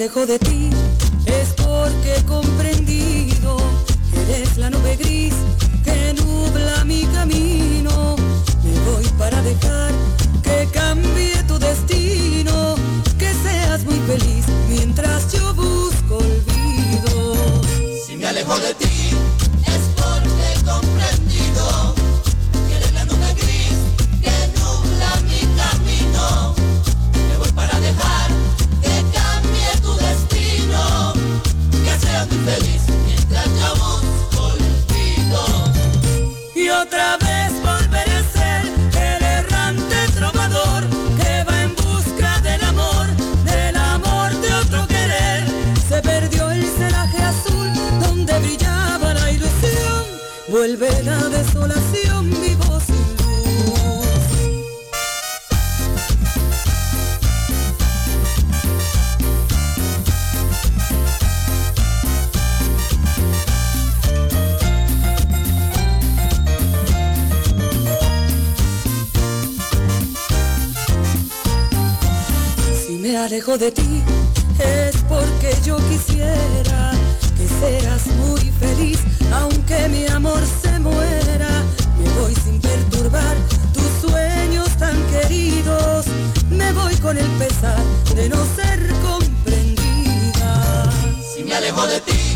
Alejo de ti Vuelve la desolación, sin luz. Si me alejo de ti es porque yo quisiera que seas muy feliz, aunque mi amor se con el pesar de no ser comprendida. Si me alejo de ti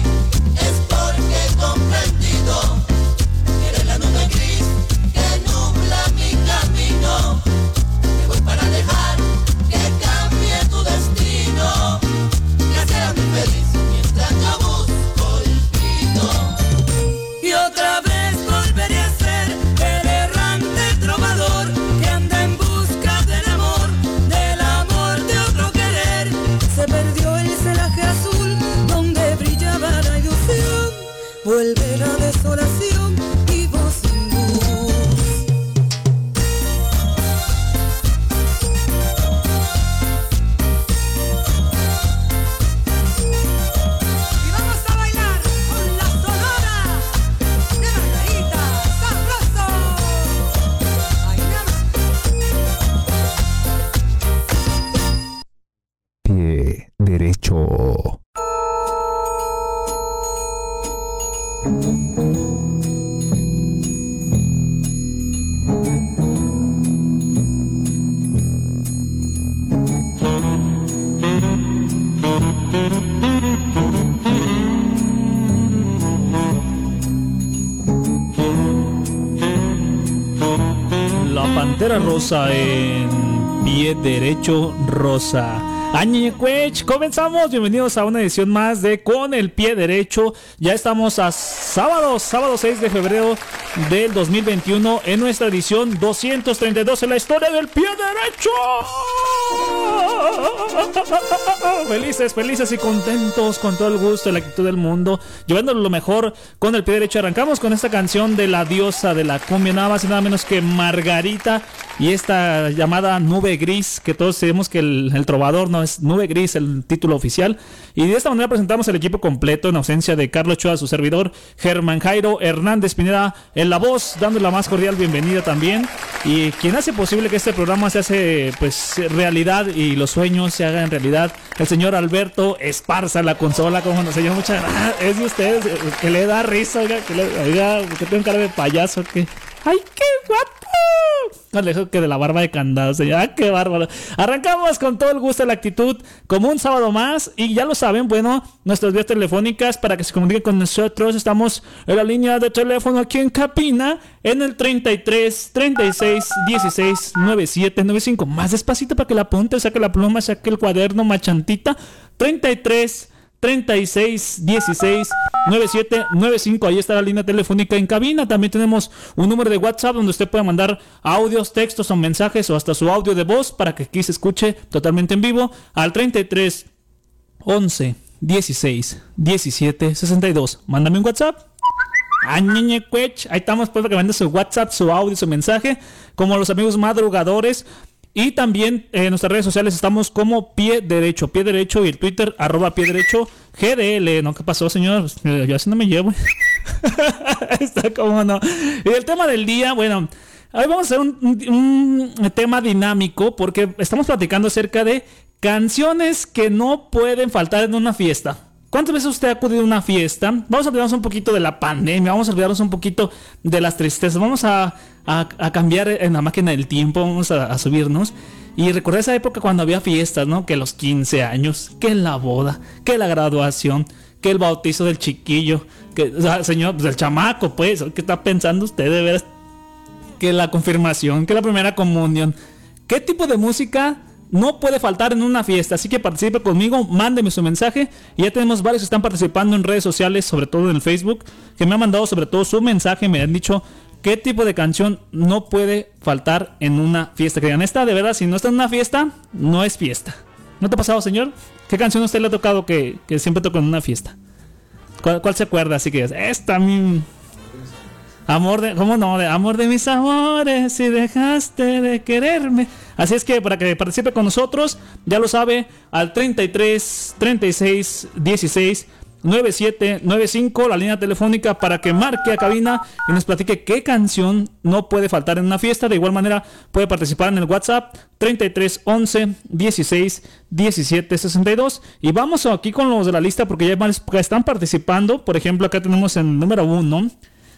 derecho. La pantera rosa en pie derecho rosa. Añecuech, comenzamos. Bienvenidos a una edición más de Con el pie derecho. Ya estamos a sábado, sábado 6 de febrero del 2021 en nuestra edición 232 en la historia del pie derecho. Felices, felices y contentos con todo el gusto y la actitud del mundo, llevándolo lo mejor con el pie derecho. Arrancamos con esta canción de la diosa de la cumbia, nada más y nada menos que Margarita y esta llamada Nube Gris, que todos sabemos que el, trovador no es Nube Gris, el título oficial. Y de esta manera presentamos el equipo completo en ausencia de Carlos Choa, su servidor, Germán Jairo Hernández Pineda en la voz, dando la más cordial bienvenida también. Y quien hace posible que este programa se hace pues realidad y los sueños se hagan realidad, el señor Alberto Esparza, la consola, como no señor, muchas gracias. Es de ustedes, eh, que le da risa, que le, oiga, que tengo cara de payaso, que ¡Ay, qué guapo! No le dejo que de la barba de candado, señor. ¡Ah, qué bárbaro! Arrancamos con todo el gusto y la actitud, como un sábado más. Y ya lo saben, bueno, nuestras vías telefónicas para que se comuniquen con nosotros. Estamos en la línea de teléfono aquí en Capina, en el 33 36 16 97 95. Más despacito para que la apunte, saque la pluma, saque el cuaderno, machantita. 33 36 16 97 95. Ahí está la línea telefónica en cabina. También tenemos un número de WhatsApp donde usted puede mandar audios, textos o mensajes o hasta su audio de voz para que aquí se escuche totalmente en vivo al 33 11 16 17 62. Mándame un WhatsApp. Ah. Ahí estamos pues para que mande su WhatsApp, su audio, su mensaje. Como los amigos madrugadores. Y también en nuestras redes sociales estamos como Pie Derecho, Pie Derecho y el Twitter arroba Pie Derecho GDL. ¿No? ¿Qué pasó, señor? Eh, Yo así no me llevo. Está como no. Y el tema del día, bueno, hoy vamos a hacer un tema dinámico porque estamos platicando acerca de canciones que no pueden faltar en una fiesta. ¿Cuántas veces usted ha acudido a una fiesta? Vamos a olvidarnos un poquito de la pandemia, vamos a olvidarnos un poquito de las tristezas, vamos a, a- cambiar en la máquina del tiempo, vamos a, subirnos y recordar esa época cuando había fiestas, ¿no? Que los 15 años, que la boda, que la graduación, que el bautizo del chiquillo, que, señor, pues el chamaco, pues, ¿qué está pensando usted de veras? que la confirmación, que la primera comunión. ¿Qué tipo de música no puede faltar en una fiesta? Así que participe conmigo, mándeme su mensaje. Y ya tenemos varios que están participando en redes sociales, sobre todo en el Facebook, que me han mandado sobre todo su mensaje, me han dicho qué tipo de canción no puede faltar en una fiesta. Que digan, esta de verdad, si no está en una fiesta, no es fiesta. ¿No te ha pasado, señor? ¿Qué canción usted le ha tocado que, que siempre toca en una fiesta? ¿Cuál, cuál se acuerda? Así que esta mí Amor de, ¿cómo no? De amor de mis amores, si dejaste de quererme. Así es que para que participe con nosotros, ya lo sabe, al 33 36 16 97 95, la línea telefónica para que marque a cabina y nos platique qué canción no puede faltar en una fiesta. De igual manera, puede participar en el WhatsApp 33 11 16 17 62. Y vamos aquí con los de la lista porque ya están participando. Por ejemplo, acá tenemos el número 1.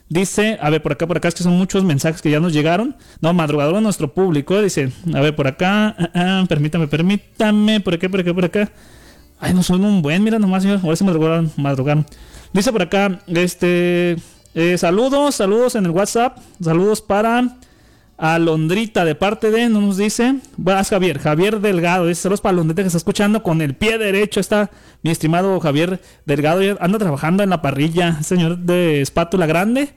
Dice, a ver, por acá, por acá, es que son muchos mensajes que ya nos llegaron. No, madrugador nuestro público. Dice, a ver, por acá, ah, ah, permítame, permítame, por acá, por acá, por acá. Ay, no son un buen, mira nomás, señor. Ahora se madrugaron, madrugaron. Dice por acá, este, eh, saludos, saludos en el WhatsApp. Saludos para Alondrita de parte de, no nos dice. Bueno, es Javier, Javier Delgado. Dice saludos para Alondrita que está escuchando con el pie derecho. Está mi estimado Javier Delgado. Anda trabajando en la parrilla. Señor de espátula grande.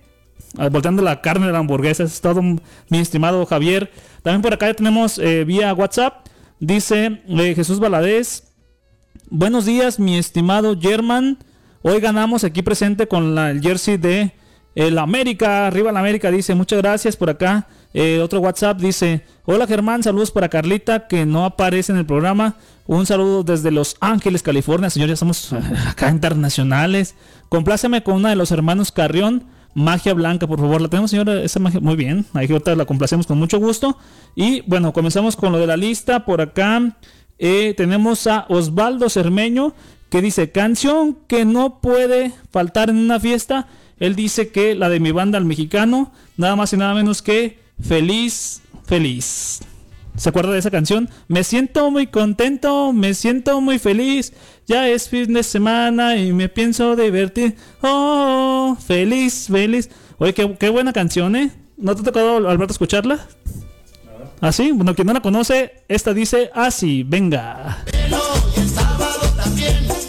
ah, Volteando la carne de la hamburguesa. Es todo, mi estimado Javier. También por acá ya tenemos eh, vía WhatsApp. Dice eh, Jesús Valadez. Buenos días, mi estimado German. Hoy ganamos aquí presente con la, el jersey de el América. Arriba la América dice, muchas gracias por acá. Eh, otro WhatsApp dice, hola Germán, saludos para Carlita que no aparece en el programa. Un saludo desde Los Ángeles, California. Señor, ya estamos acá internacionales. Compláceme con una de los hermanos Carrión. Magia Blanca, por favor. La tenemos, señora, esa magia. Muy bien. Ahí ahorita la complacemos con mucho gusto. Y bueno, comenzamos con lo de la lista. Por acá eh, tenemos a Osvaldo Cermeño que dice: Canción que no puede faltar en una fiesta. Él dice que la de mi banda al mexicano, nada más y nada menos que Feliz, Feliz. ¿Se acuerda de esa canción? Me siento muy contento, me siento muy feliz. Ya es fin de semana y me pienso divertir. Oh, feliz, feliz. Oye, qué, qué buena canción, ¿eh? ¿No te ha tocado, Alberto, escucharla? ¿Así? Bueno, quien no la conoce, esta dice así, venga. Y el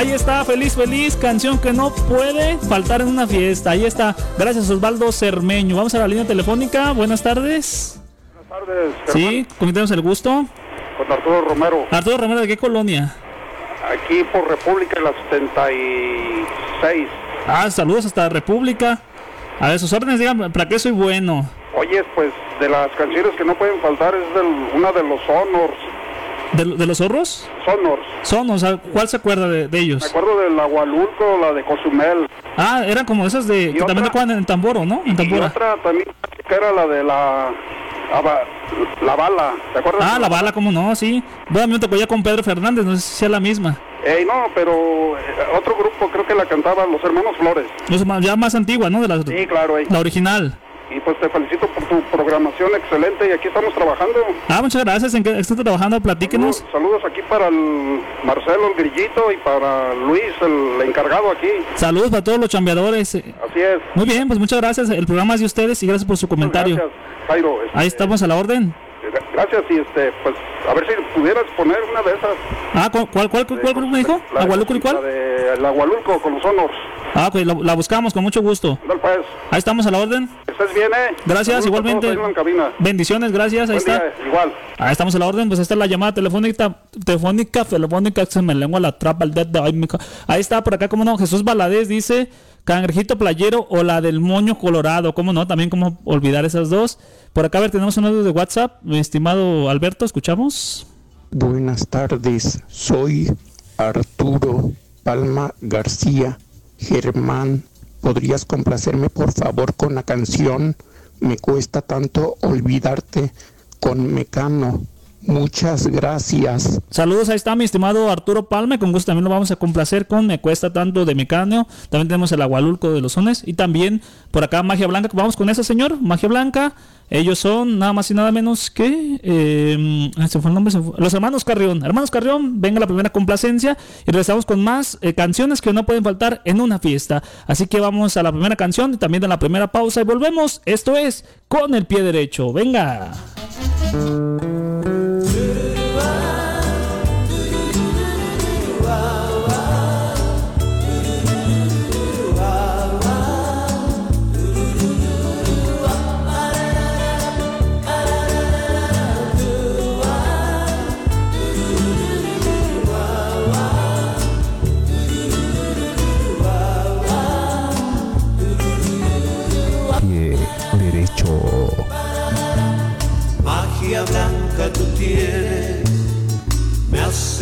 Ahí está, feliz, feliz, canción que no puede faltar en una fiesta. Ahí está, gracias Osvaldo Cermeño. Vamos a la línea telefónica, buenas tardes. Buenas tardes, Sí, tenemos el gusto. con Arturo Romero, Arturo Romero, ¿de qué colonia? aquí por República de la 76. Ah, saludos hasta República. A ver, sus órdenes, digan, ¿para qué soy bueno? Oye, pues de las canciones que no pueden faltar es del- una de los Honors, ¿De, de los zorros? Sonors. Son, o sea, ¿cuál se acuerda de, de Me ellos? acuerdo del Agualulco, la de Cozumel. Ah, eran como esas de que otra? también tocaban en Tamboro, ¿no? En Y Tambora. otra también que era la de la... La bala, ¿te acuerdas? Ah, la bala, ¿cómo no? Sí. Bueno, a mí me tocó ya con Pedro Fernández, no sé si sea la misma. Ey, no, pero eh, otro grupo creo que la cantaban los hermanos Flores. Más- ya más antigua, ¿no? De la, Sí, claro, ey. la original. Y pues te felicito por tu programación excelente y aquí estamos trabajando. Ah, muchas gracias. ¿En qué está trabajando? Platíquenos. Saludos, saludos aquí para el Marcelo, el grillito, y para Luis, el encargado aquí. Saludos para todos los chambeadores. Así es. Muy bien, pues muchas gracias. El programa es de ustedes y gracias por su comentario. Gracias, Jairo. Este, Ahí estamos a la orden. gra- Gracias y este, pues a ver si pudieras poner una de esas. Ah, ¿cu- ¿cuál, cuál, cuál, cuál me dijo? La ¿Agualuco y La cuál? de el Agualulco con los honors. Ah, ok, la, la buscamos con mucho gusto. Pues, Ahí estamos a la orden. que estés bien, eh. Gracias, igualmente. ahí. Bendiciones, gracias. Ahí Buen está. día, igual. Ahí estamos a la orden, pues esta es la llamada telefónica, telefónica, telefónica, se me lengua la trapa el dedo de ay, mi ca- Ahí está, por acá, como no, Jesús Valadez dice, cangrejito playero o la del moño colorado, cómo no, también cómo olvidar esas dos. Por acá, a ver, tenemos un audio de WhatsApp, mi estimado Alberto, escuchamos. Buenas tardes, soy Arturo Palma García. Germán, ¿podrías complacerme por favor con la canción Me cuesta tanto olvidarte con Mecano? Muchas gracias. Saludos, ahí está mi estimado Arturo Palme, con gusto también lo vamos a complacer con Me Cuesta Tanto de Mecáneo, también tenemos el Agualulco de los Sones y también por acá Magia Blanca, vamos con ese señor, Magia Blanca, ellos son nada más y nada menos que, ay, se fue el nombre, fue- los hermanos Carrión, hermanos Carrión, venga la primera complacencia y regresamos con más eh, canciones que no pueden faltar en una fiesta, así que vamos a la primera canción y también a la primera pausa y volvemos, esto es Con el Pie Derecho, venga.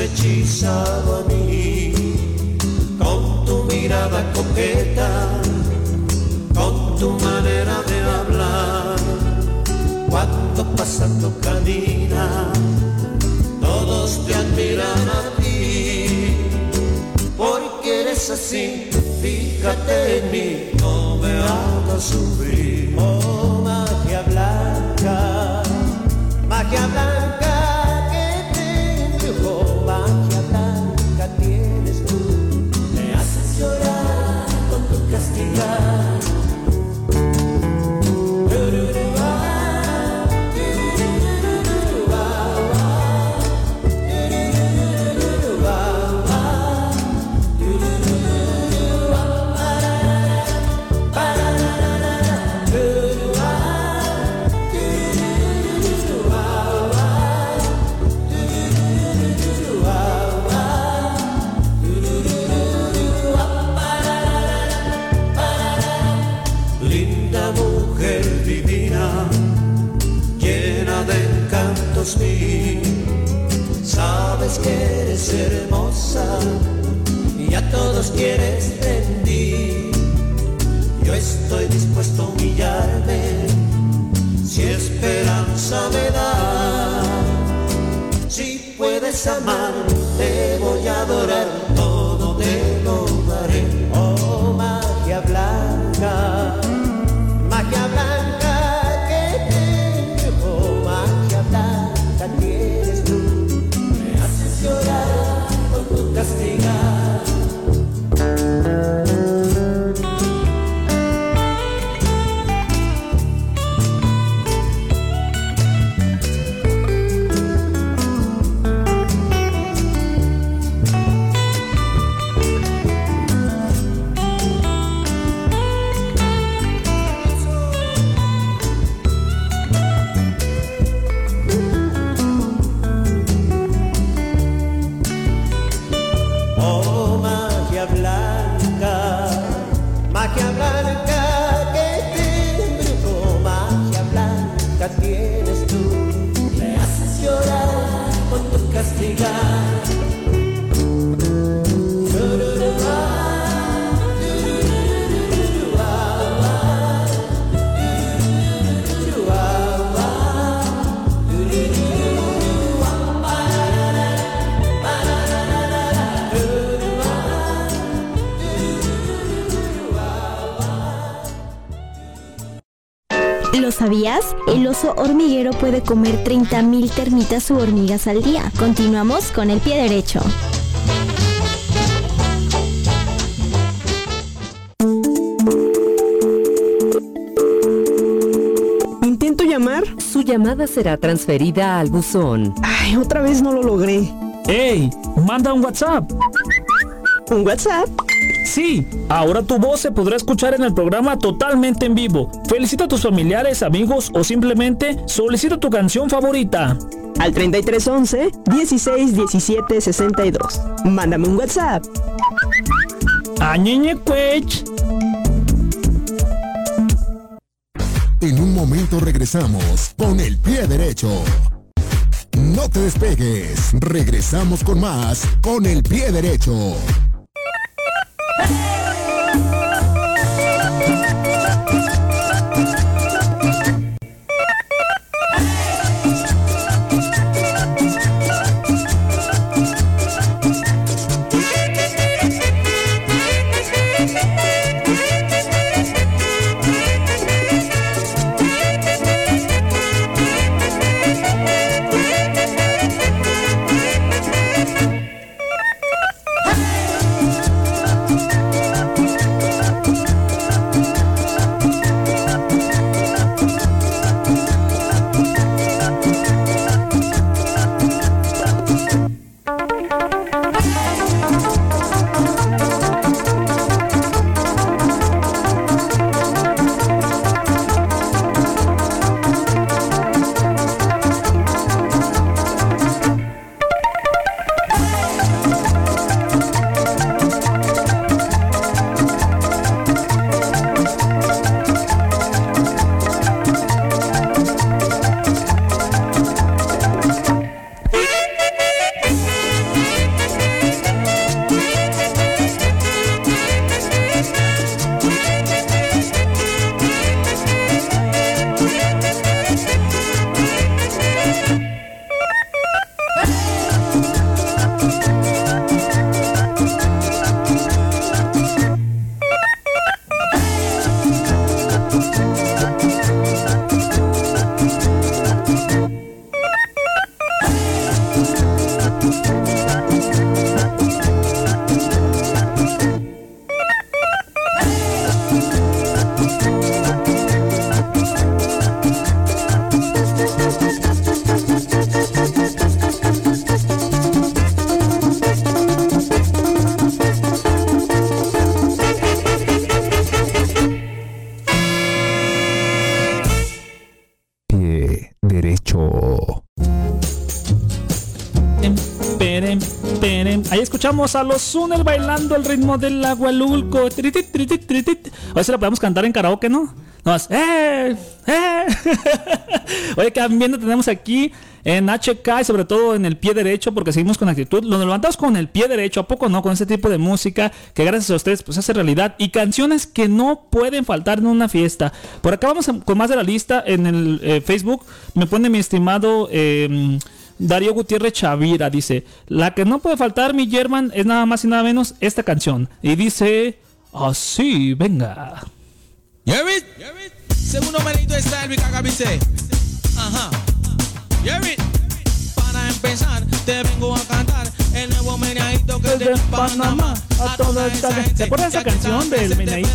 Hechizado a mí con tu mirada coqueta, con tu manera de hablar. Cuando pasando camina, todos te admiran a ti, porque eres así. Fíjate en mí, no me hagas sufrir. Oh, magia blanca, magia blanca sabías? El oso hormiguero puede comer 30.000 termitas u hormigas al día. Continuamos con el pie derecho. Intento llamar. Su llamada será transferida al buzón. Ay, otra vez no lo logré. ¡Ey! Manda un WhatsApp. ¿Un WhatsApp? Sí, ahora tu voz se podrá escuchar en el programa totalmente en vivo. Felicita a tus familiares, amigos o simplemente solicita tu canción favorita. Al 3311 16 17 62. Mándame un WhatsApp. Añeñe Cuech. En un momento regresamos con el pie derecho. No te despegues, regresamos con más con el pie derecho. Ahí escuchamos a los Sunel bailando el ritmo del agualulco. Tritit, tritit, tritit. Si la podemos cantar en karaoke, ¿no? No más. ¡Eh! ¡Eh! Oye, que ambiente tenemos aquí en HK y sobre todo en el pie derecho, porque seguimos con actitud. Lo levantamos con el pie derecho, ¿a poco no? Con ese tipo de música que gracias a ustedes pues hace realidad y canciones que no pueden faltar en una fiesta. Por acá vamos con más de la lista en el eh, Facebook. Me pone mi estimado eh, Darío Gutiérrez Chavira. Dice: La que no puede faltar, mi German, es nada más y nada menos esta canción. Y dice: Así, venga. Segundo. Ajá. Yerit, para empezar, te vengo a cantar el nuevo meneadito que es de Panamá. a toda esta gente. ¿Se acuerdan de esa canción del meneadito?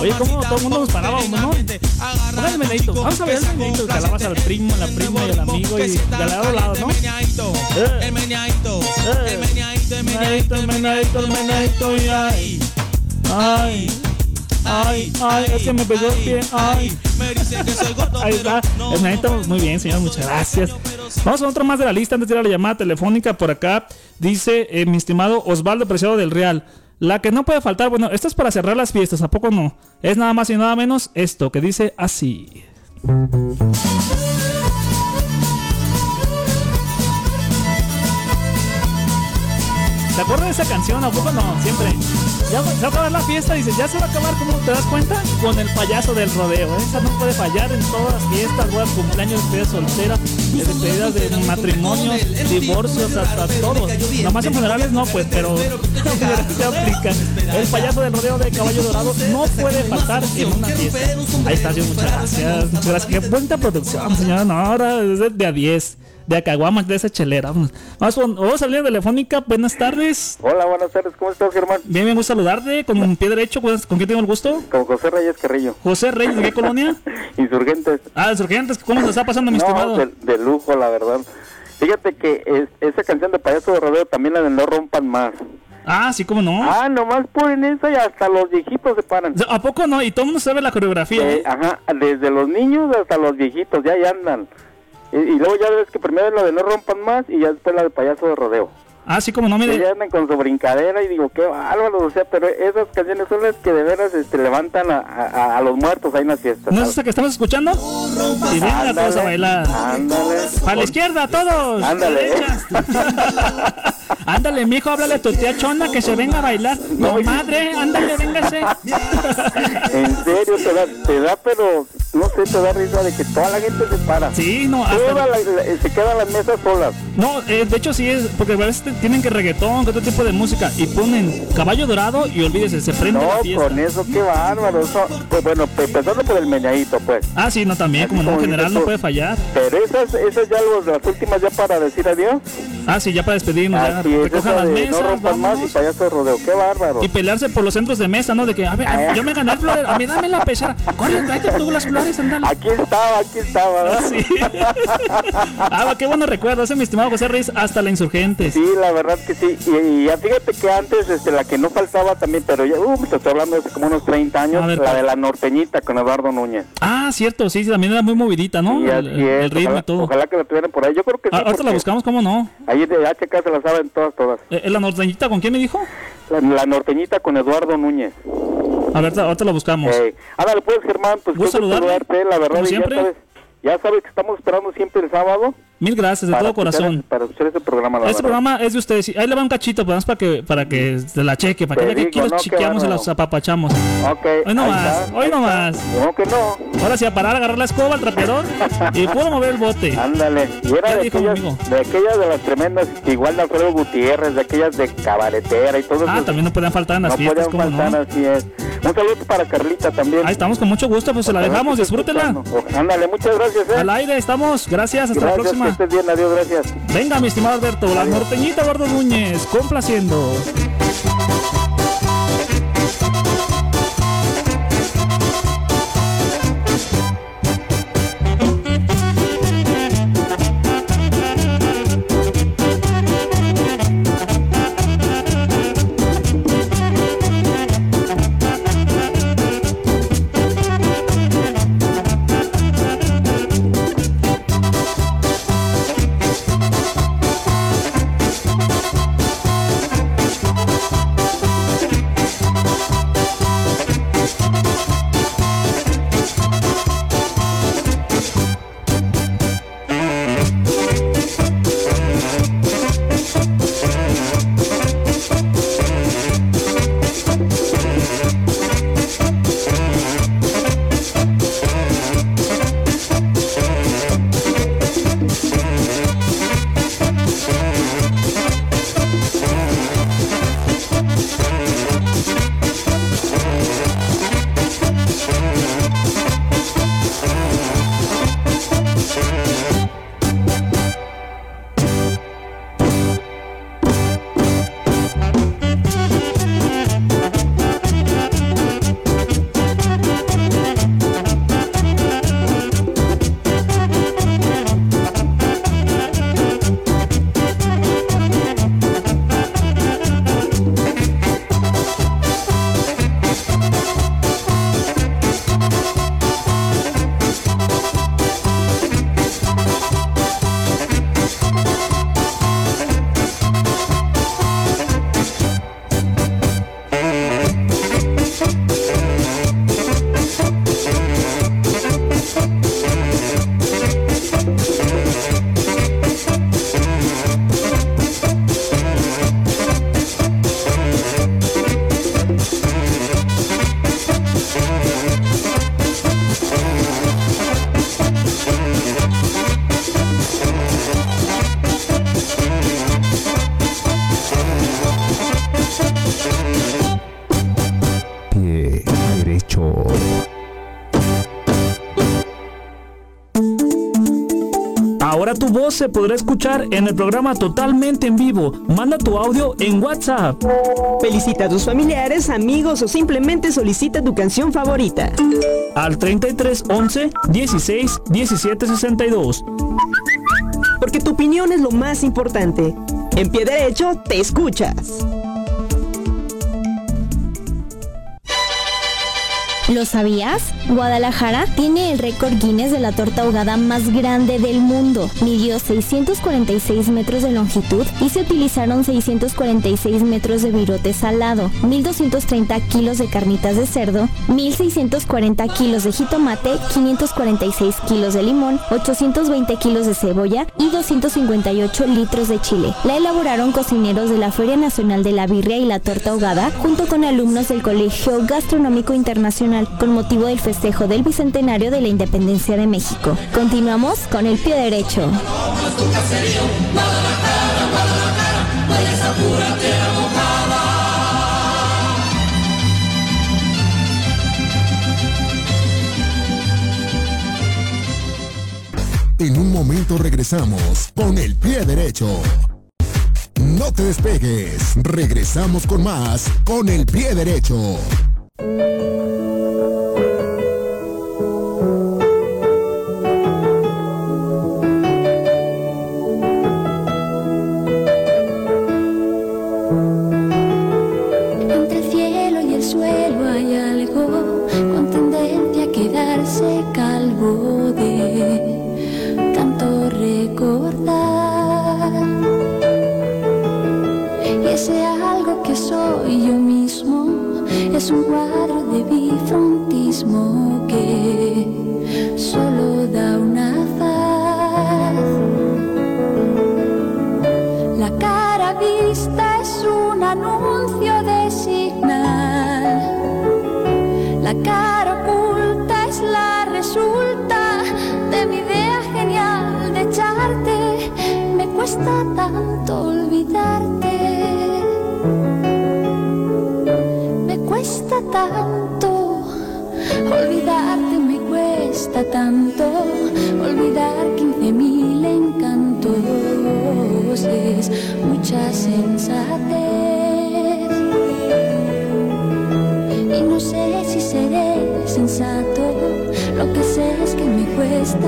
Oye, como todo el mundo nos parábamos, ¿no? Pongan el meneadito. Vamos a ver el meneadito. Calabas al primo, la prima y el amigo y de lado a lado, ¿no? Eh. El meneadito, Eh. el meneadito, el Meneadito, el meneadito, el meneadito y ay. Ay. Ay, ay, es que me pegó el pie. Ay. Me dicen que soy gordo, Ahí está. El meneadito, muy bien, señor. Muchas gracias. Vamos a otro más de la lista antes de ir a la llamada telefónica por acá. Dice eh, mi estimado Osvaldo Preciado del Real. La que no puede faltar, bueno, esto es para cerrar las fiestas, ¿a poco no? Es nada más y nada menos esto que dice así. ¿Se acuerdan de esa canción? ¿A poco no? Siempre. Ya se va a acabar la fiesta, dices, ya se va a acabar, ¿cómo te das cuenta? Con el payaso del rodeo. Esa no puede fallar en todas las fiestas, bodas, cumpleaños, despedidas solteras, despedidas de matrimonios, divorcios, hasta todo. Nomás en funerales no, pues, pero se aplica. El payaso del rodeo de caballo dorado no puede faltar en una fiesta. Ahí está, yo, muchas gracias. Muchas gracias. Qué bonita producción, señora. No, ahora es de a 10. De Acaguamas, de esa chelera. Vamos, vamos, vamos a hablar telefónica. Buenas tardes. Hola, buenas tardes, ¿cómo estás, Germán? Bien, bien, gusto saludarte. Con un pie derecho, ¿con con quién tengo el gusto? Con José Reyes Carrillo. José Reyes, ¿de qué colonia? Insurgentes. Ah, Insurgentes, ¿cómo se está pasando, mi no, estimado? de, de lujo, la verdad. Fíjate que es- esa canción de Payaso de Rodeo también la de No Rompan Más. Ah, sí, cómo no. Ah, nomás ponen esa y hasta los viejitos se paran. ¿A poco no? Y todo el mundo sabe la coreografía. Eh, ¿eh? ajá, desde los niños hasta los viejitos, ya ya andan. Y, luego ya ves que primero la de No Rompan Más y ya después la de Payaso de Rodeo. Ah, sí, como no, mire. ya andan con su brincadera y digo, qué bárbaros, o sea, pero esas canciones son las que de veras este, levantan a, a- a los muertos ahí en las fiestas. ¿No es esa que estamos escuchando? Y venga Ándale, todos a bailar. Ándale. A la izquierda, todos. Ándale. Ándale, mijo, háblale a tu tía Chona que se venga a bailar. No, madre, ándale, véngase. En serio, te da, te da, pero no sé, te da risa de que toda la gente se para. Sí, no, hasta- la- la- se quedan las mesas solas. No, eh, de hecho sí es, porque a veces tienen que reggaetón, que otro tipo de música, y ponen caballo dorado y olvídese, se prende la No, fiesta. con eso, qué bárbaro. Eso, pues bueno, pe- empezando por el meñadito, pues. Ah, sí, no, también, como en general no puede fallar. Pero esas, esas ya los, las últimas ya para decir adiós. Ah, sí, ya para despedirnos, ya recojan las mesas, no rompan más y vámonos. payaso de rodeo, qué bárbaro. Y pelearse por los centros de mesa, ¿no? De que, a ver, Ah. yo me gané el florero, a mí dame la pechera. Corre, tráete tú las flores, ándale. Aquí estaba, aquí estaba, ¿verdad? Sí. ah, qué bueno recuerdo, ese mi estimado José Reyes, hasta la Insurgentes. Sí, la verdad que sí. Y, y ya fíjate que antes, este, la que no faltaba también, pero ya, uh, te estoy hablando de hace como unos 30 años, ver, la de la norteñita con Eduardo Núñez. Ah, cierto, sí, sí, también era muy movidita, ¿no? Y el, ritmo ojalá, y todo. ojalá que la tuvieran por ahí. Yo creo que sí. Ah, ahorita la buscamos, ¿cómo no? Ahí de HK se la saben todas, todas. Eh, ¿La norteñita con quién me dijo? La, la norteñita con Eduardo Núñez. A ver, ahorita la buscamos. Eh, ándale pues, Germán, pues gusto saludarte, la verdad. como ya siempre. sabes, ya sabes que estamos esperando siempre el sábado. Mil gracias, de para todo escuchar- corazón. Para escuchar este programa, la Este verdad. programa es de ustedes. Ahí le va un cachito, pues, para que, para que se la cheque, para que Te que aquí digo, los no, qué chiqueamos y los apapachamos. Ok, Hoy no ahí más, está, hoy no que no. Ahora sí, a parar, agarrar la escoba, el trapeador y puro mover el bote. Ándale, y era de dijo aquellas, de aquellas de las tremendas, igual de Alfredo Gutiérrez, de aquellas de cabaretera y todo Ah, eso. también no pueden faltar en las no fiestas, podían ¿cómo faltar, no? así es. Un saludo para Carlita también. Ahí estamos con mucho gusto, pues se la dejamos, disfrútela. Ándale, muchas gracias, eh. Al aire estamos, gracias, hasta la gracias, próxima. Estés bien, adiós, gracias. Venga, mi estimado Alberto, la norteñita Eduardo Núñez, complaciendo. Voz se podrá escuchar en el programa totalmente en vivo. Manda tu audio en WhatsApp. Felicita a tus familiares, amigos o simplemente solicita tu canción favorita. Al 33 11 16 17 62. Porque tu opinión es lo más importante. En pie derecho, te escuchas. ¿Lo sabías? Guadalajara tiene el récord Guinness de la torta ahogada más grande del mundo. Midió 646 metros de longitud y se utilizaron 646 metros de virote salado, 1230 kilos de carnitas de cerdo, 1640 kilos de jitomate, 546 kilos de limón, 820 kilos de cebolla y 258 litros de chile. La elaboraron cocineros de la Feria Nacional de la Birria y la Torta Ahogada junto con alumnos del Colegio Gastronómico Internacional con motivo del festejo del Bicentenario de la Independencia de México. Continuamos con el pie derecho. En un momento regresamos con el pie derecho. No te despegues, regresamos con más con el pie derecho.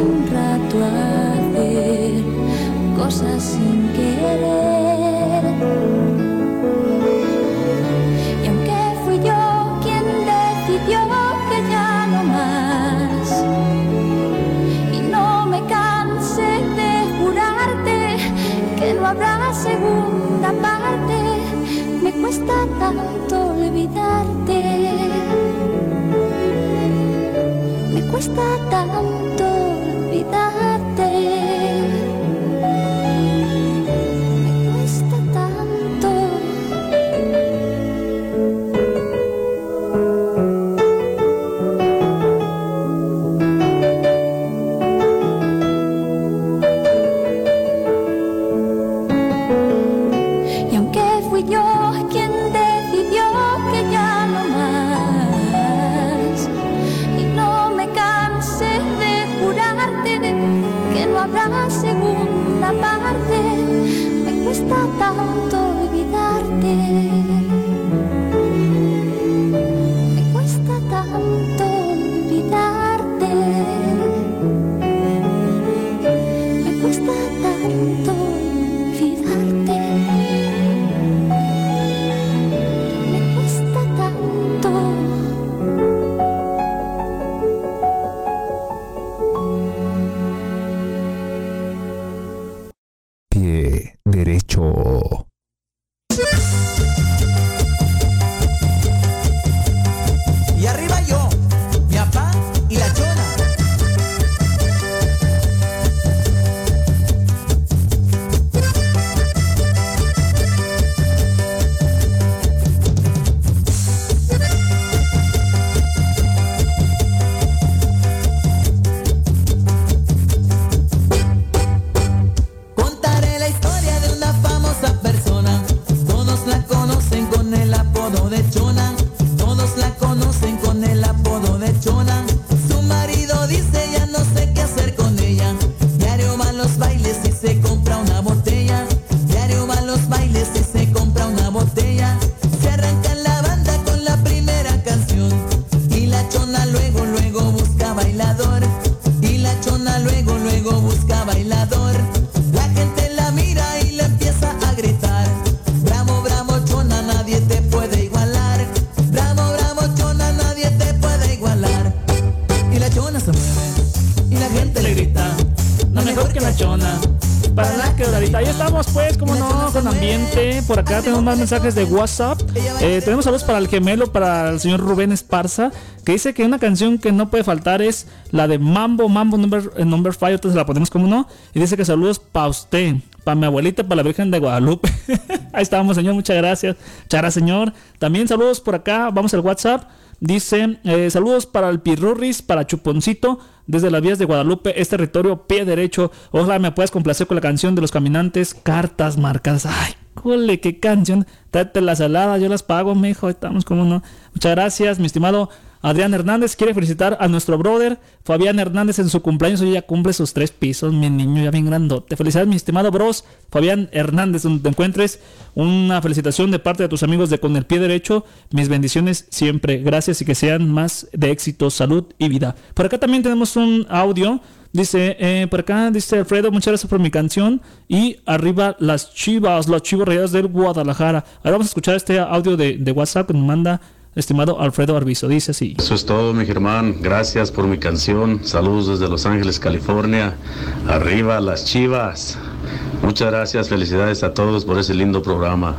Un rato hacer cosas sin querer. Y aunque fui yo quien decidió que ya no más, y no me cansé de jurarte que no habrá segunda parte, me cuesta tanto olvidarte. Me cuesta tanto más mensajes de WhatsApp. Eh, tenemos saludos para el gemelo, para el señor Rubén Esparza, que dice que una canción que no puede faltar es la de Mambo, Mambo Number, eh, number 5. Entonces la ponemos como no. Y dice que saludos para usted, para mi abuelita, para la Virgen de Guadalupe. Ahí estamos, señor. Muchas gracias. Gracias, señor. También saludos por acá. Vamos al WhatsApp. Dice, eh, saludos para el Pirurris, para Chuponcito, desde las vías de Guadalupe, es territorio pie derecho. Ojalá me puedas complacer con la canción de los caminantes, cartas marcadas. Ay, cole, qué canción. Tráete la salada, yo las pago, mijo. Estamos como no. Muchas gracias, mi estimado Adrián Hernández. Quiere felicitar a nuestro brother Fabián Hernández en su cumpleaños. Hoy ya cumple sus tres pisos, mi niño, ya bien grandote. Felicidades, mi estimado bros Fabián Hernández, donde te encuentres. Una felicitación de parte de tus amigos de Con el Pie Derecho. Mis bendiciones siempre. Gracias y que sean más de éxito, salud y vida. Por acá también tenemos un audio. Dice, eh, por acá dice Alfredo, muchas gracias por mi canción. Y arriba las chivas, las chivas rayadas del Guadalajara. Ahora vamos a escuchar este audio de, de WhatsApp que nos manda estimado Alfredo Arbizo. Dice así. Eso es todo, mi Germán. Gracias por mi canción. Saludos desde Los Ángeles, California. Arriba las chivas. Muchas gracias. Felicidades a todos por ese lindo programa.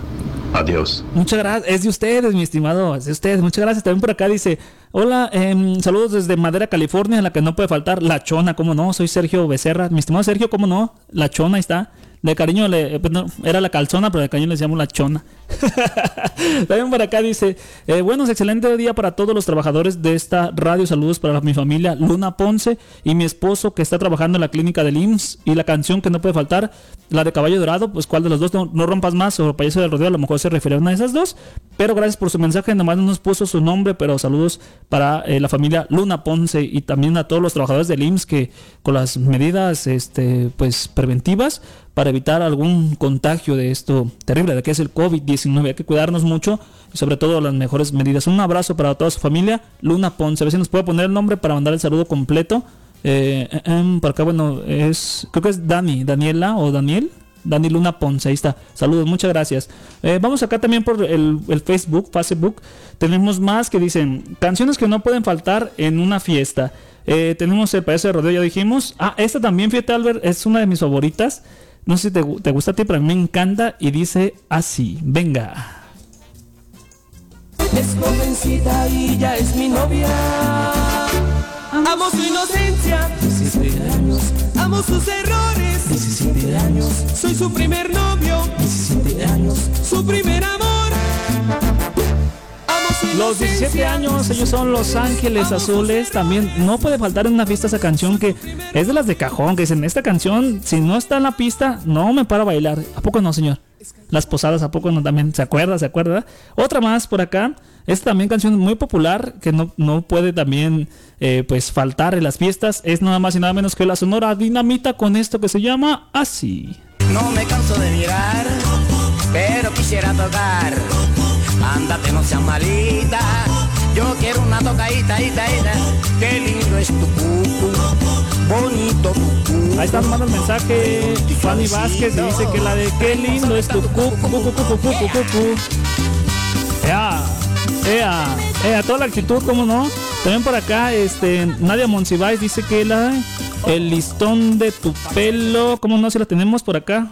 Adiós. Muchas gracias. Es de ustedes, mi estimado. Es de ustedes. Muchas gracias. También por acá dice: Hola, em, saludos desde Madera, California, en la que no puede faltar la chona, ¿cómo no? Soy Sergio Becerra. Mi estimado Sergio, ¿cómo no? La chona ahí está. De cariño le, eh, pues era la calzona, pero de cariño le decíamos la chona. También por acá dice, eh, buenos, excelente día para todos los trabajadores de esta radio. Saludos para mi familia Luna Ponce y mi esposo que está trabajando en la clínica del IMSS. Y la canción que no puede faltar, la de Caballo Dorado, pues cuál de los dos, no, no rompas más, o Payaso del Rodeo, a lo mejor se refiere a una de esas dos. Pero gracias por su mensaje, nomás no nos puso su nombre, pero saludos para eh, la familia Luna Ponce y también a todos los trabajadores del IMSS que con las medidas este, pues preventivas para evitar algún contagio de esto terrible, de que es el COVID-19. Hay que cuidarnos mucho y sobre todo las mejores medidas. Un abrazo para toda su familia. Luna Ponce, a ver si nos puede poner el nombre para mandar el saludo completo. Eh, eh, em, por acá, bueno, es creo que es Dani, Daniela o Daniel. Dani Luna Ponce, ahí está. Saludos, muchas gracias. Eh, vamos acá también por el, Facebook, Facebook. Tenemos más que dicen canciones que no pueden faltar en una fiesta. Tenemos el payaso de rodeo, ya dijimos. Ah, esta también, fíjate, Albert, es una de mis favoritas. No sé si te, te gusta a ti, pero a mí me encanta. Y dice así: Venga. Es jovencita y ya es mi novia. Amo su inocencia, 17 años. Amo sus errores, 17 años. Soy su primer novio, 17 años. Su primer amor. Los 17 años, ellos son Los Ángeles Azules. También no puede faltar en una fiesta esa canción que es de las de cajón. Que dicen: Esta canción, si no está en la pista, no me para a bailar. ¿A poco no, señor? Las posadas, ¿a poco no también? ¿Se acuerda? ¿Se acuerda? Otra más por acá. Esta también canción muy popular que no, no puede también eh, pues faltar en las fiestas. Es nada más y nada menos que la Sonora Dinamita con esto que se llama Así. No me canso de mirar, pero quisiera tocar. Ándate, no seas malita. Yo quiero una tocadita, ita, ita. Qué lindo es tu cucu. Bonito cucu. Ahí está mandando el mensaje. Fanny Vázquez dice que la de qué lindo es tu cucu, cucu, cucu, cucu, cucu. Ea, ea, toda la actitud, ¿cómo no? También por acá, este, Nadia Monsiváis dice que la, el listón de tu pelo, ¿cómo no? Si la tenemos por acá.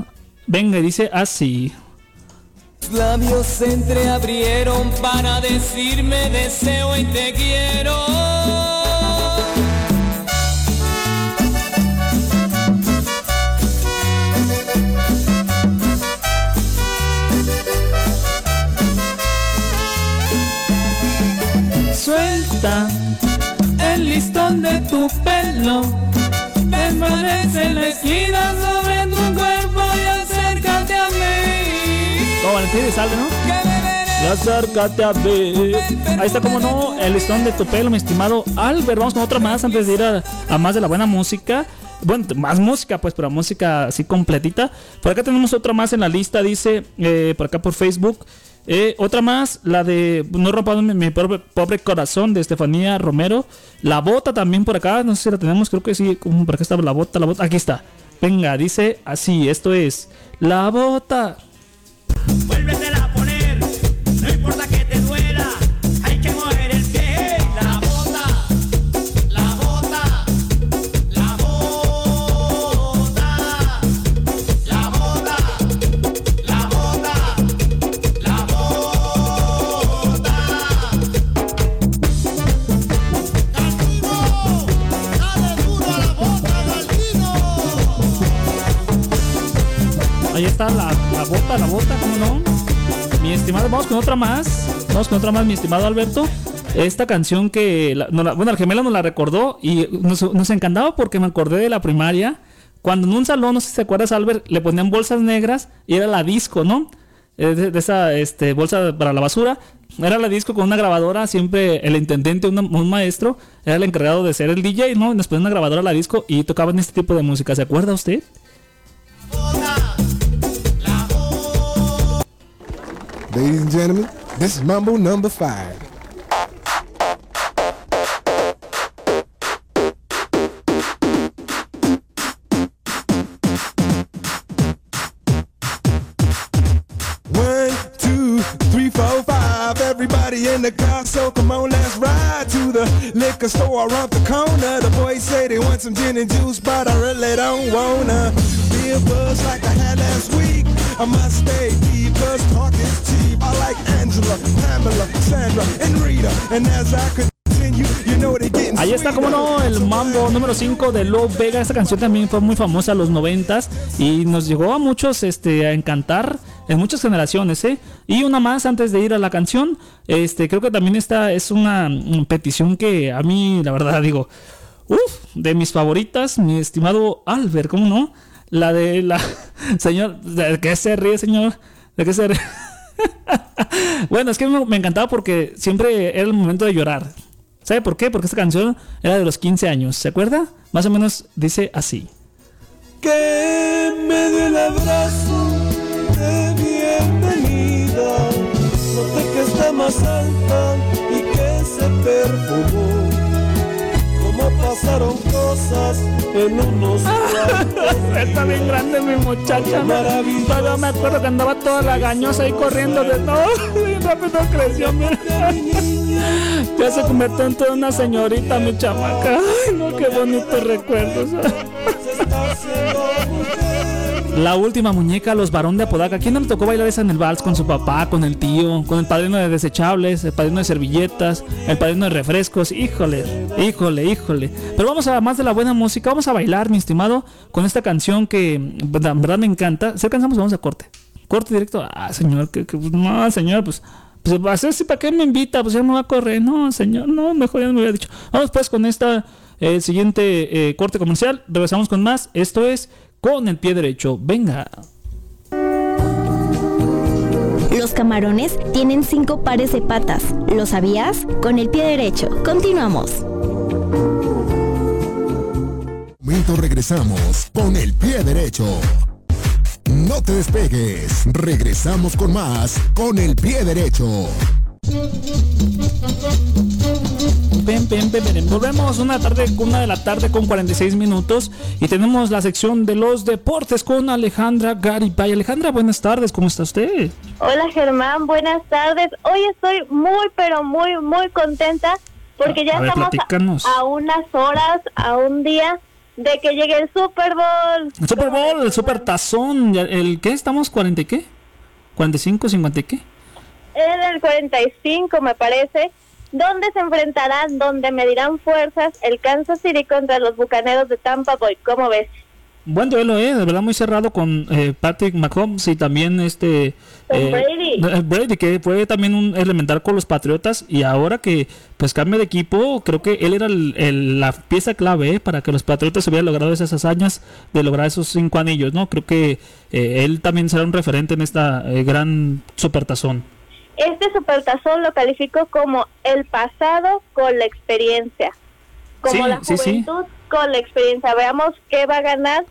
Venga, dice así. Ah, tus labios se entreabrieron para decirme deseo y te quiero. Suelta el listón de tu pelo. Desvanece en la esquina sobre Valentín Elizalde, ¿no? Acércate a mí. Ahí está, como no, el listón de tu pelo, mi estimado Albert. Vamos con otra más antes de ir a, a más de la buena música. Bueno, más música, pues, pero música así completita. Por acá tenemos otra más en la lista, dice, eh, por acá por Facebook. Eh, otra más, la de No rompa mi, mi pobre, corazón de Estefanía Romero. La bota también por acá, no sé si la tenemos, creo que sí. Por acá está la bota, la bota. Aquí está. Venga, dice así, esto es La bota. Ahí está la, la bota, la bota, ¿cómo no? Mi estimado, vamos con otra más. Vamos con otra más, mi estimado Alberto. Esta canción que, la- no la- bueno, el gemelo nos la recordó y nos, encantaba porque me acordé de la primaria. Cuando en un salón, no sé si te acuerdas, Albert, le ponían bolsas negras y era la disco, ¿no? Eh, De, esa este, bolsa para la basura. Era la disco con una grabadora. Siempre el intendente, una- un maestro, era el encargado de ser el DJ, ¿no? Nos ponía una grabadora a la disco y tocaban este tipo de música. ¿Se acuerda usted? Ladies and gentlemen, this is Mambo number five. One, two, three, four, five. Everybody in the car, so come on, liquor store around the corner. The boys say they want some gin and juice, but I really don't wanna be a buzz like I had last week. I must stay deep, cause talk is cheap. I like Angela, Pamela, Sandra, and Rita. And as I continue, Ahí está, como no, el mambo número 5 de Love Vega. Esta canción también fue muy famosa en los noventas y nos llegó a muchos este, a encantar en muchas generaciones, ¿eh? Y una más antes de ir a la canción, este, creo que también esta es una mm, petición que a mí, la verdad, digo, uff, de mis favoritas, mi estimado Albert, ¿cómo no? La de la, señor, ¿de qué se ríe, señor? ¿De qué se ríe? bueno, es que me encantaba porque siempre era el momento de llorar. ¿Sabe por qué? Porque esta canción era de los 15 años. ¿Se acuerda? Más o menos dice así. que me dé el abrazo de bienvenida. Noté que está más alta y que se perfumó. Pasaron cosas en unos Está bien grande mi muchacha. Todavía me acuerdo que andaba toda la gañosa ahí corriendo de no. Bien rápido creció, mira. Ya se convirtió en toda una señorita, mi chamaca. Ay, no, qué bonitos recuerdos. La última muñeca, los varón de Apodaca. ¿Quién no le tocó bailar esa en el vals con su papá, con el tío, con el padrino de desechables, el padrino de servilletas, el padrino de refrescos? Híjole, híjole, híjole. Pero vamos a más de la buena música, vamos a bailar, mi estimado, con esta canción que en verdad me encanta. Si alcanzamos, vamos a corte. Corte directo. Ah, señor, que, que- no, señor, pues. Pues va a ser, ¿para qué me invita? Pues ya no va a correr. No, señor, no, mejor ya no me hubiera dicho. Vamos pues con esta eh, siguiente eh, corte comercial. Regresamos con más. Esto es con el pie derecho. Venga. Los camarones tienen cinco pares de patas. ¿Lo sabías? Con el pie derecho. Continuamos. Momento regresamos con el pie derecho. No te despegues, regresamos con más con el pie derecho. Ven, ven, ven, ven. Volvemos una tarde, una de la tarde con 46 minutos y tenemos la sección de los deportes con Alejandra Garibay. Alejandra, buenas tardes, ¿cómo está usted? Hola Germán, buenas tardes. Hoy estoy muy, pero muy, muy contenta porque ya A ver, estamos platícanos. a, unas horas, a un día de que llegue el Super Bowl. El Super Bowl, el Super Tazón, ¿el qué? ¿Estamos 40 y qué? ¿45, 50 y qué? En el 45 me parece, donde se enfrentarán, donde medirán fuerzas el Kansas City contra los Bucaneros de Tampa Bay. ¿Cómo ves? Buen duelo, eh, de verdad muy cerrado con eh, Patrick Mahomes y también este eh, Brady. eh, Brady, que fue también un elemental con los Patriotas y ahora que pues cambia de equipo, creo que él era el- el- la pieza clave eh, para que los Patriotas hubieran logrado esas hazañas de lograr esos cinco anillos, ¿no? Creo que eh, él también será un referente en esta gran supertazón. Este supertazón lo calificó como el pasado con la experiencia. Como Sí, la sí, sí. juventud con la experiencia. Veamos qué va a ganar.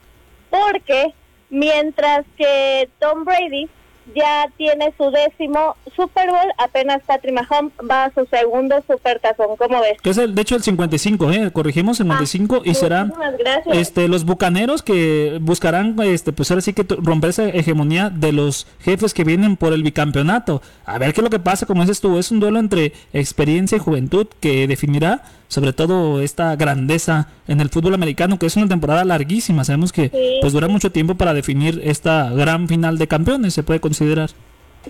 Porque mientras que Tom Brady ya tiene su décimo Super Bowl, apenas Patrick Mahomes va a su segundo supertazón. ¿Cómo ves? Que es el, de hecho el 55, eh, corregimos 55 y será Muchísimas gracias. este los bucaneros que buscarán este pues ahora sí que romper esa hegemonía de los jefes que vienen por el bicampeonato. A ver qué es lo que pasa, como dices tú, es un duelo entre experiencia y juventud que definirá sobre todo esta grandeza en el fútbol americano, que es una temporada larguísima. Sabemos que Sí. pues dura mucho tiempo para definir esta gran final de campeones, se puede considerar.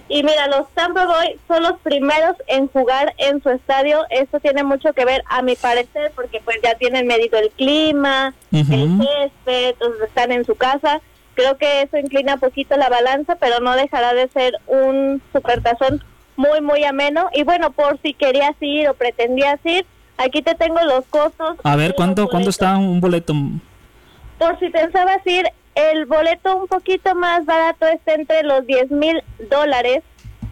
Y mira, los Tampa Bay son los primeros en jugar en su estadio. Esto tiene mucho que ver, a mi parecer, porque pues ya tienen medido el clima, el césped, están en su casa. Creo que eso inclina un poquito la balanza, pero no dejará de ser un supertazón muy, muy ameno. Y bueno, por si querías ir o pretendías ir, aquí te tengo los costos. A ver, ¿cuánto, ¿cuánto está un boleto? Por si pensabas ir, el boleto un poquito más barato está entre los 10 mil dólares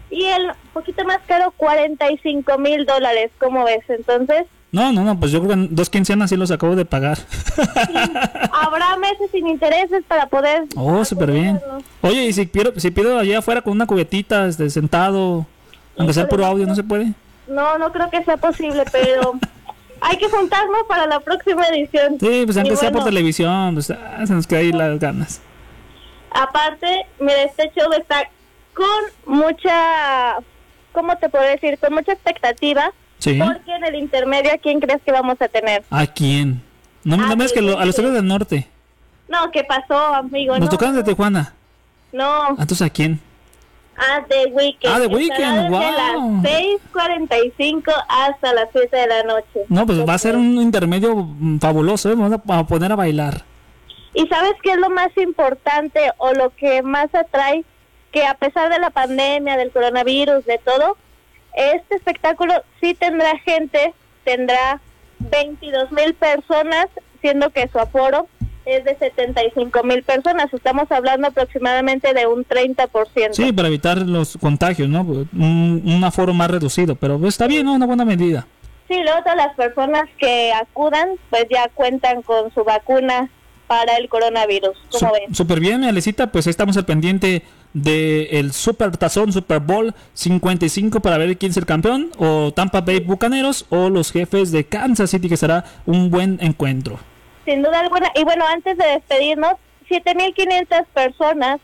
y el poquito más caro 45 mil dólares, ¿cómo ves? Entonces, No, no, no, pues yo creo que dos quincenas sí los acabo de pagar. habrá meses sin intereses para poder... Oh, súper bien. Oye, y si pido, si pido allá afuera con una cubetita, este, sentado, aunque sea puro audio, ¿no se puede? No, no creo que sea posible, pero hay que juntarnos para la próxima edición. Sí, pues aunque sea por televisión, pues ah, se nos queda ahí las ganas. Aparte, mira, este show está con mucha, ¿cómo te puedo decir? Con mucha expectativa. Sí. Porque en el intermedio, ¿a quién crees que vamos a tener? ¿A quién? No, no me es que lo- a los tres del norte. No, ¿qué pasó, amigo? Nos no, tocaron de Tijuana. no. Entonces, ¿a quién? Ah, The Weeknd. Ah, The Estará Weeknd, desde wow. las 6.45 hasta las 7 de la noche. No, pues va a ser un intermedio fabuloso, ¿eh? Vamos a, a poner a bailar. ¿Y sabes qué es lo más importante o lo que más atrae? Que a pesar de la pandemia, del coronavirus, de todo, este espectáculo sí tendrá gente, tendrá 22 mil personas, siendo que su aforo es de 75 mil personas. Estamos hablando aproximadamente de un 30%. Sí, para evitar los contagios, ¿no? Un, un aforo más reducido, pero pues, está bien, ¿no? Una buena medida. Sí, luego todas las personas que acudan, pues ya cuentan con su vacuna para el coronavirus. ¿Cómo ven? Súper bien, Alecita, pues estamos al pendiente del Super Tazón Super Bowl 55 para ver quién es el campeón, o Tampa Bay Bucaneros, o los jefes de Kansas City, que será un buen encuentro. Sin duda alguna. Y bueno, antes de despedirnos, 7.500 personas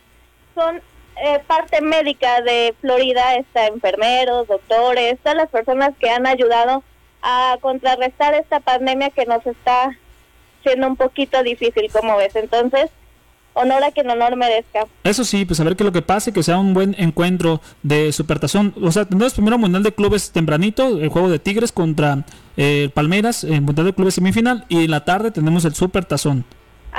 son eh, parte médica de Florida, está enfermeros, doctores, todas las personas que han ayudado a contrarrestar esta pandemia que nos está siendo un poquito difícil, como ves. Entonces, honor a quien honor merezca. Eso sí, pues a ver qué es lo que pase, que sea un buen encuentro de Supertazón. O sea, tendremos primero Mundial de Clubes tempranito, el juego de Tigres contra eh, Palmeiras, el Mundial de Clubes semifinal, y en la tarde tenemos el Supertazón.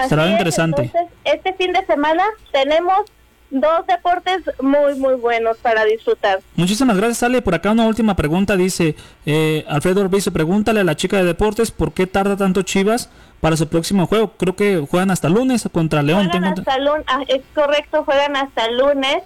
Será es, interesante. Entonces, este fin de semana tenemos dos deportes muy, muy buenos para disfrutar. Muchísimas gracias, Ale. Por acá una última pregunta. Dice eh, Alfredo Orbizo, pregúntale a la chica de deportes por qué tarda tanto Chivas para su próximo juego. Creo que juegan hasta lunes contra León. Juegan Tengo hasta lun- ah, es correcto, juegan hasta lunes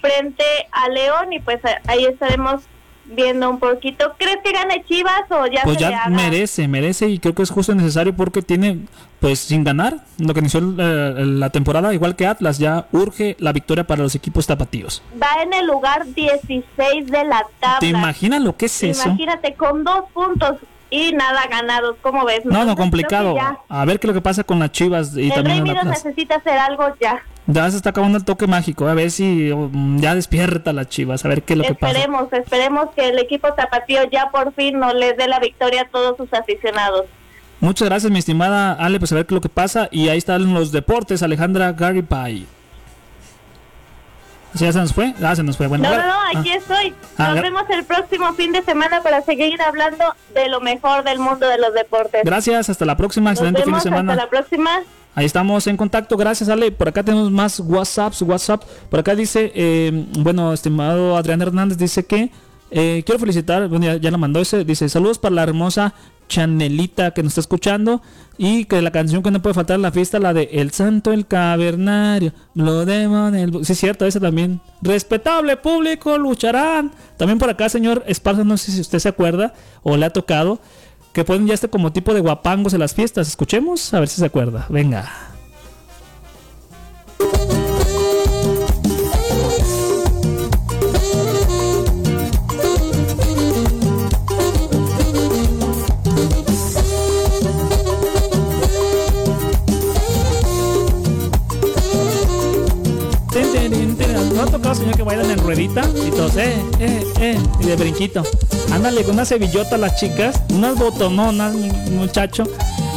frente a León y pues ahí estaremos viendo un poquito. ¿Crees que gane Chivas o ya Pues se le ya haga? merece, merece y creo que es justo y necesario porque tiene, pues sin ganar, lo que inició eh, la temporada, igual que Atlas, ya urge la victoria para los equipos tapatíos. Va en el lugar 16 de la tabla. ¿Te imaginas lo que es eso? Imagínate, con dos puntos y nada ganados, ¿cómo ves? No, no, complicado. A ver qué es lo que pasa con las Chivas y el Rey también Midas Atlas. necesita hacer algo ya. Ya se está acabando el toque mágico, a ver si um, ya despierta las Chivas, a ver qué es lo que pasa. Esperemos, esperemos que el equipo tapatío ya por fin nos les dé la victoria a todos sus aficionados. Muchas gracias, mi estimada Ale, pues a ver qué es lo que pasa. Y ahí están los deportes, Alejandra Garibay. ¿Sí, ¿Ya se nos fue? Ah, se nos fue. Bueno, no, no, no, aquí ah. estoy. Ah, Nos vemos el próximo fin de semana para seguir hablando de lo mejor del mundo de los deportes. Gracias, hasta la próxima. Nos Excelente fin de semana. hasta la próxima. Ahí estamos en contacto, gracias Ale. Por acá tenemos más WhatsApps, WhatsApp. Por acá dice, eh, bueno, estimado Adrián Hernández, dice que eh, quiero felicitar, bueno, ya, ya lo mandó ese, dice saludos para la hermosa Chanelita que nos está escuchando y que la canción que no puede faltar en la fiesta, la de El Santo, el Cavernario, lo demon, el... Sí, es cierto, ese también. Respetable público, lucharán. También por acá, señor Esparza, no sé si usted se acuerda o le ha tocado que ponen ya este como tipo de guapangos en las fiestas. Escuchemos a ver si se acuerda. Venga. Tocado señor que bailan en ruedita? Y todos, eh, eh, eh, y de brinquito. Ándale con una cebillota las chicas, unas botononas, muchacho.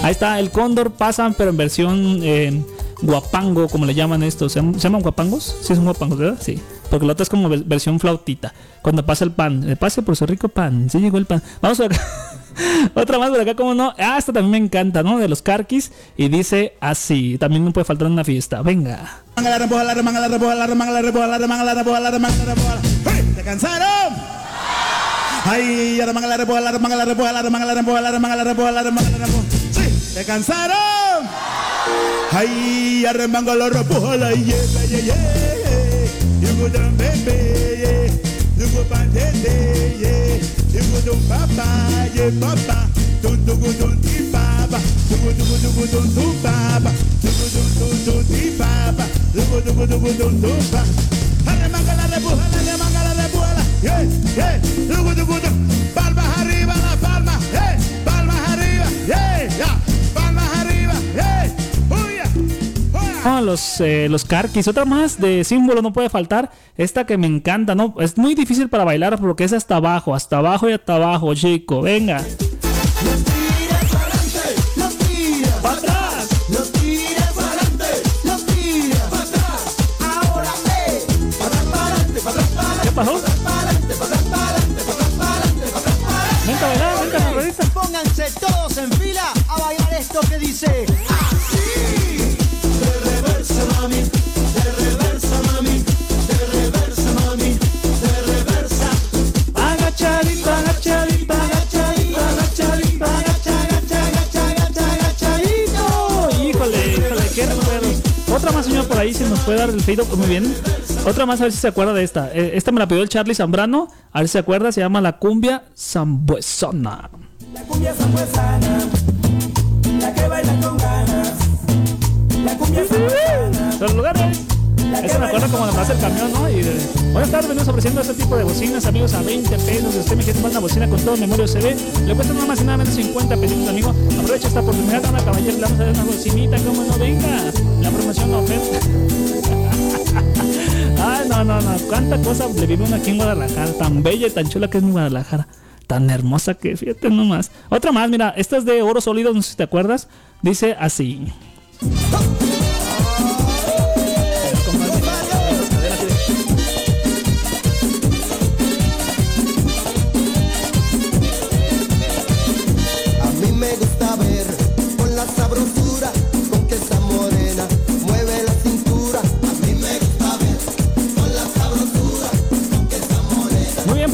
Ahí está, el cóndor pasan, pero en versión eh, guapango, como le llaman estos. ¿Se, llaman- guapangos? Sí, son guapangos, ¿verdad? Sí. Porque la otra es como ve- versión flautita. Cuando pasa el pan, eh, pase por su rico pan, sí llegó el pan. Vamos a Otra más por acá, como no. Ah, esta también me encanta, ¿no? De los carquis. Y dice así. También no puede faltar una fiesta. Venga. la la la la la la la la la. ¿Te cansaron? Ay, la la la la la la la la la la. ¿Te cansaron? Ay, arremango la rembola, yeah, yeah, yeah. You go Nugo bandede, yeah. Nugo don papa, yeah, papa. Don don di baba. Dugo dugo dugo don do papa, Dugo don do do di baba. Dugo dugo dugo don do papa, Hale mangala de buhala, hale mangala de Palma arriba la palma. Hey, palma arriba. Yeah. Ah, los, eh, los carquis. Otra más de símbolo no puede faltar. Esta que me encanta, ¿no? Es muy difícil para bailar porque es hasta abajo, hasta abajo y hasta abajo, chico. Venga. Pónganse todos en fila a bailar esto que dice. Señor, por ahí, si nos puede dar el feedback muy bien. Otra más, a ver si se acuerda de esta. Eh, Esta me la pidió el Charlie Zambrano. A ver si se acuerda, se llama La Cumbia Zambuesona. La cumbia zambuesana, la que baila con ganas. La cumbia zambuesana. Los lugares. Ese me acuerdo como nomás el camión, ¿no? Y buenas tardes, venimos ofreciendo este tipo de bocinas, amigos, a 20 pesos. Usted me quiere una bocina con todo memoria USB, le cuesta nada más y nada menos 50 pesitos, amigo. Aprovecha esta oportunidad, dama caballero, le vamos a dar una bocinita, como no venga. La promoción, la oferta. Ay, no, no, no. Cuánta cosa le vive uno aquí en Guadalajara. Tan bella y tan chula que es mi Guadalajara. Tan hermosa que, fíjate nomás. Otra más, mira, esta es de oro sólido, no sé si te acuerdas. Dice así.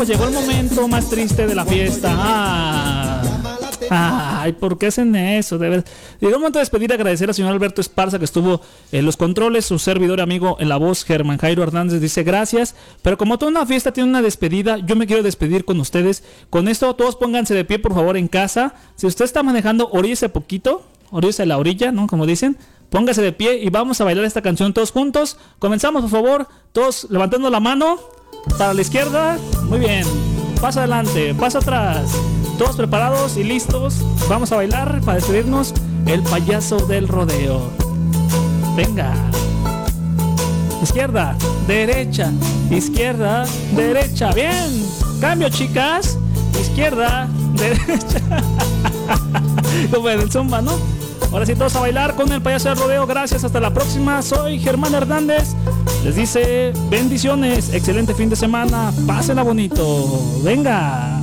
Pues llegó el momento más triste de la fiesta. Ah. Ay, ¿por qué hacen eso? De Llegó el momento de despedir y agradecer al señor Alberto Esparza que estuvo en los controles, su servidor y amigo en la voz, Germán Jairo Hernández, dice gracias. Pero como toda una fiesta tiene una despedida, yo me quiero despedir con ustedes. Con esto, todos pónganse de pie, por favor, en casa. Si usted está manejando, oríllese poquito, oríllese a la orilla, ¿no? Como dicen. Póngase de pie y vamos a bailar esta canción todos juntos. Comenzamos, por favor, todos levantando la mano para la izquierda. Muy bien. Paso adelante, paso atrás. Todos preparados y listos. Vamos a bailar para despedirnos. El payaso del rodeo. Venga. Izquierda, derecha, izquierda, derecha. Bien. Cambio, chicas. Izquierda, derecha. Como en el zumba, ¿no? Ahora sí, todos a bailar con el payaso del rodeo. Gracias, hasta la próxima. Soy Germán Hernández. Les dice bendiciones, excelente fin de semana. Pásenla bonito. Venga.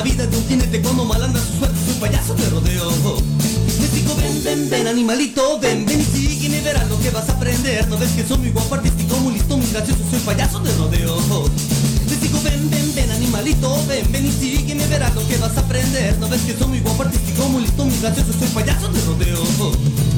La vida de un jinete cuando mal anda su suerte Soy payaso de rodeo México, ven, ven, ven, animalito, ven, ven y sígueme y verás lo que vas a aprender. No ves que soy muy guapo, artístico, muy listo, muy gracioso, soy payaso de rodeo. México, ven, ven, ven, animalito, ven, ven y sígueme y verás lo que vas a aprender. No ves que soy muy guapo, artístico, muy listo, muy gracioso, soy payaso de rodeo.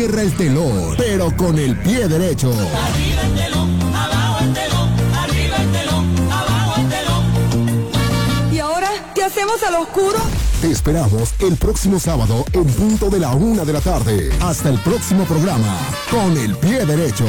Cierra el telón, pero con el pie derecho. Arriba el telón, abajo el telón, arriba el telón, abajo el telón. ¿Y ahora qué hacemos al oscuro? Te esperamos el próximo sábado en punto de la una de la tarde. Hasta el próximo programa, con el pie derecho.